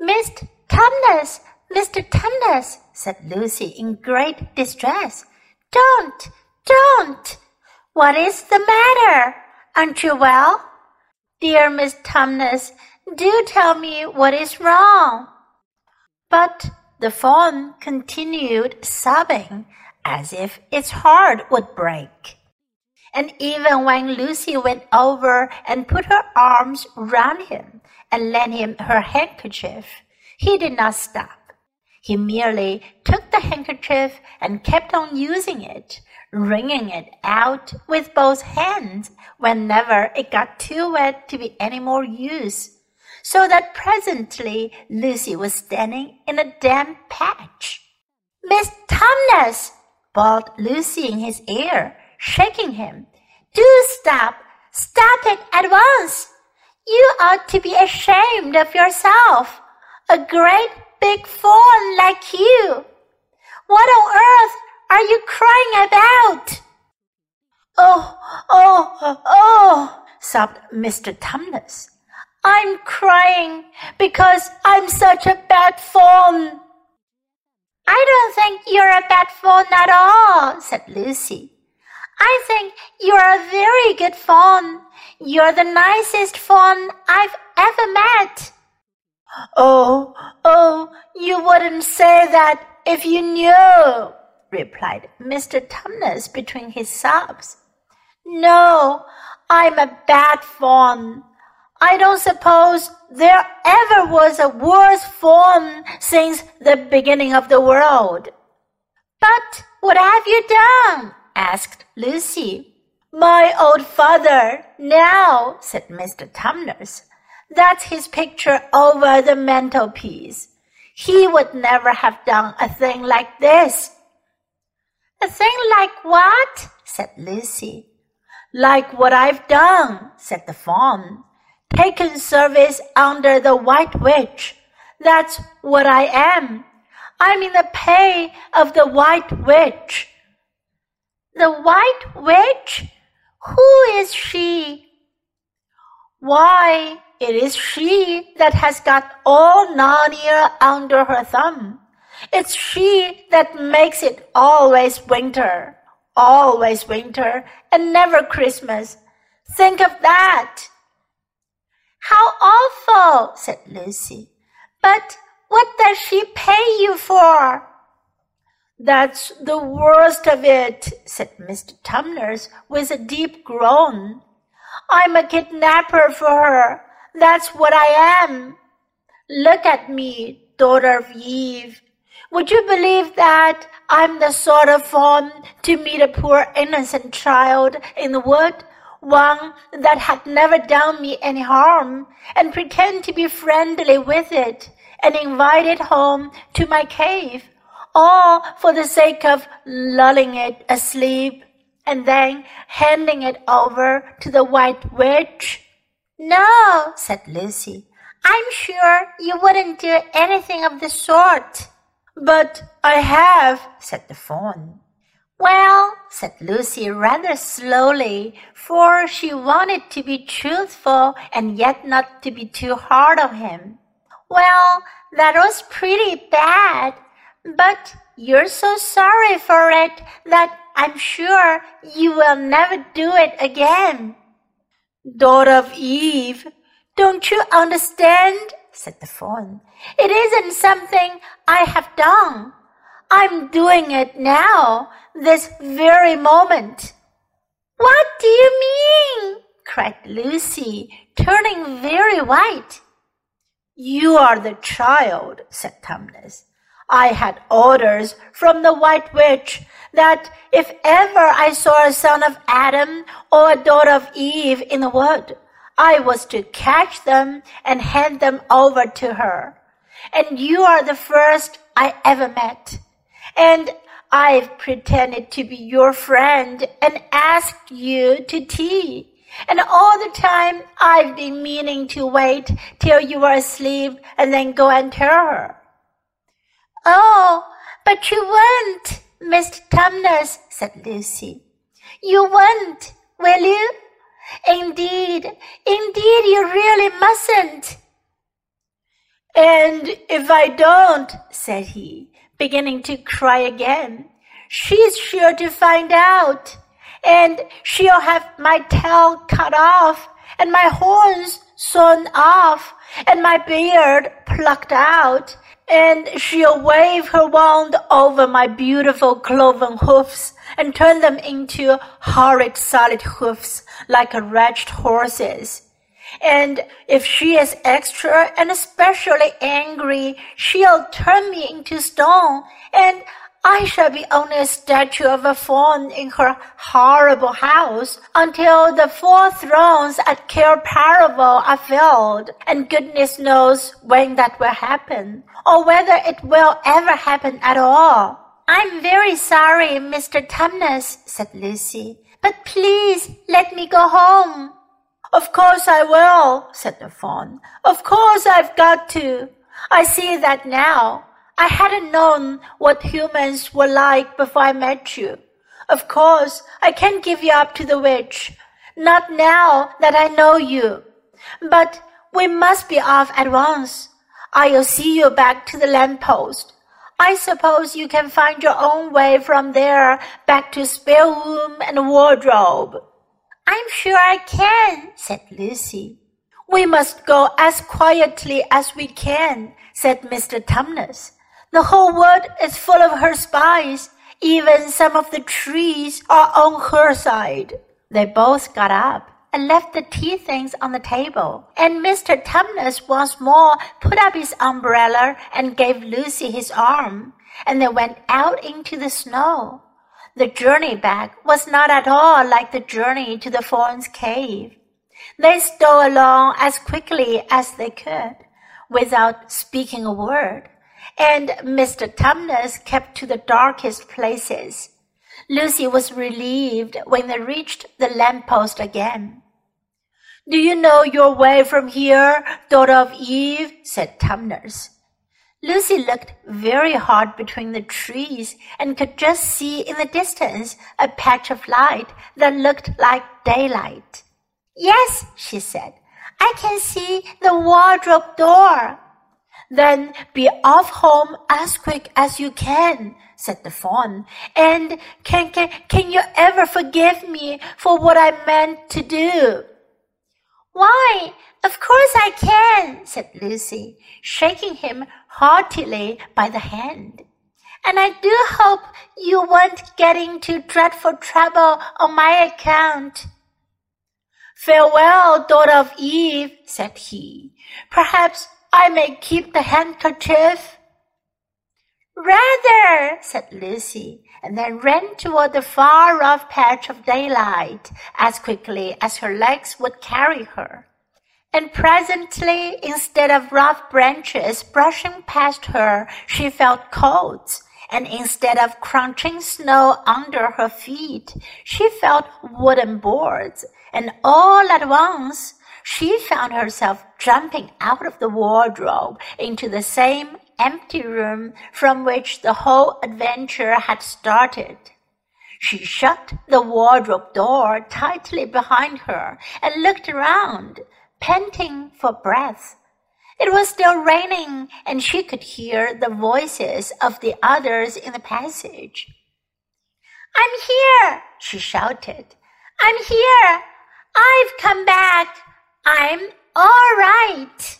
Mr. Tumnus, Mr. Tumnus, said Lucy in great distress. Don't, don't. What is the matter? Aren't you well? Dear Miss Tumnus, do tell me what is wrong. But the faun continued sobbing as if its heart would break. And even when Lucy went over and put her arms round him and lent him her handkerchief, he did not stop. He merely took the handkerchief and kept on using it, wringing it out with both hands whenever it got too wet to be any more use, so that presently Lucy was standing in a damp patch. Miss Tumnus, bawled Lucy in his ear, shaking him. Do stop! Stop it at once! You ought to be ashamed of yourself. A great big fool like you. What on earth are you crying about? Oh, oh, oh, sobbed Mr. Tumnus. I'm crying because I'm such a bad faun. I don't think you're a bad faun at all, said Lucy. I think you're a very good faun. You're the nicest faun I've ever met. Oh, oh, you wouldn't say that if you knew, replied Mr. Tumnus between his sobs. No, I'm a bad faun. I don't suppose there ever was a worse faun since the beginning of the world. But what have you done? Asked Lucy. My old father, now, said Mr. Tumnus. That's his picture over the mantelpiece. He would never have done a thing like this. A thing like what? said Lucy. Like what I've done, said the faun. Taken service under the White Witch. That's what I am. I'm in the pay of the White Witch. The White Witch? Who is she? Why, it is she that has got all Narnia under her thumb. It's she that makes it always winter, always winter, and never Christmas. Think of that. How awful, said Lucy. But what does she pay you for? That's the worst of it, said Mr. Tumnus with a deep groan. I'm a kidnapper for her. That's what I am. Look at me, daughter of Eve. Would you believe that I'm the sort of faun to meet a poor innocent child in the wood, one that had never done me any harm, and pretend to be friendly with it, and invite it home to my cave, all for the sake of lulling it asleep and then handing it over to the white witch? No, said Lucy. I'm sure you wouldn't do anything of the sort. But I have, said the faun. Well, said Lucy rather slowly, for she wanted to be truthful and yet not to be too hard on him. Well, that was pretty bad, but you're so sorry for it that I'm sure you will never do it again. Daughter of Eve, don't you understand? said the faun. It isn't something I have done. I'm doing it now, this very moment. What do you mean? cried Lucy, turning very white. You are the child, said Tumnus. I had orders from the White Witch that if ever I saw a son of Adam or a daughter of Eve in the wood, I was to catch them and hand them over to her. And you are the first I ever met. And I've pretended to be your friend and asked you to tea. And all the time I've been meaning to wait till you were asleep and then go and tell her. Oh, but you won't, Mr. Tumnus, said Lucy. You won't, will you? Indeed, indeed, you really mustn't. And if I don't, said he, beginning to cry again, she's sure to find out, and she'll have my tail cut off, and my horns sawn off, and my beard plucked out, and she'll wave her wand over my beautiful cloven hoofs and turn them into horrid solid hoofs like a wretched horse's. And if she is extra and especially angry, she'll turn me into stone, and I shall be only a statue of a faun in her horrible house until the four thrones at Cair Paravel are filled, and goodness knows when that will happen, or whether it will ever happen at all. I'm very sorry, Mr. Tumnus, said Lucy, but please let me go home. Of course I will, said the faun. Of course I've got to. I see that now. I hadn't known what humans were like before I met you. Of course, I can't give you up to the witch. Not now that I know you. But we must be off at once. I'll see you back to the lamppost. I suppose you can find your own way from there back to spare room and wardrobe. I'm sure I can, said Lucy. We must go as quietly as we can, said Mr. Tumnus. The whole world is full of her spies. Even some of the trees are on her side. They both got up and left the tea things on the table, and Mr. Tumnus once more put up his umbrella and gave Lucy his arm, and they went out into the snow. The journey back was not at all like the journey to the faun's cave. They stole along as quickly as they could, without speaking a word, and Mr. Tumnus kept to the darkest places. Lucy was relieved when they reached the lamppost again. Do you know your way from here, daughter of Eve? said Tumnus. Lucy looked very hard between the trees and could just see in the distance a patch of light that looked like daylight. Yes, she said, I can see the wardrobe door. Then be off home as quick as you can, said the faun. And can, can, can you ever forgive me for what I meant to do? Why, of course I can, said Lucy, shaking him heartily by the hand. And I do hope you won't get into dreadful trouble on my account. Farewell, daughter of Eve, said he. Perhaps I may keep the handkerchief. Rather, said Lucy, and then ran toward the far off patch of daylight as quickly as her legs would carry her. And presently, instead of rough branches brushing past her, she felt cold. And instead of crunching snow under her feet, she felt wooden boards. And all at once, she found herself jumping out of the wardrobe into the same empty room from which the whole adventure had started. She shut the wardrobe door tightly behind her and looked around panting for breath. It was still raining, and she could hear the voices of the others in the passage. I'm here, she shouted. I'm here. I've come back. I'm all right.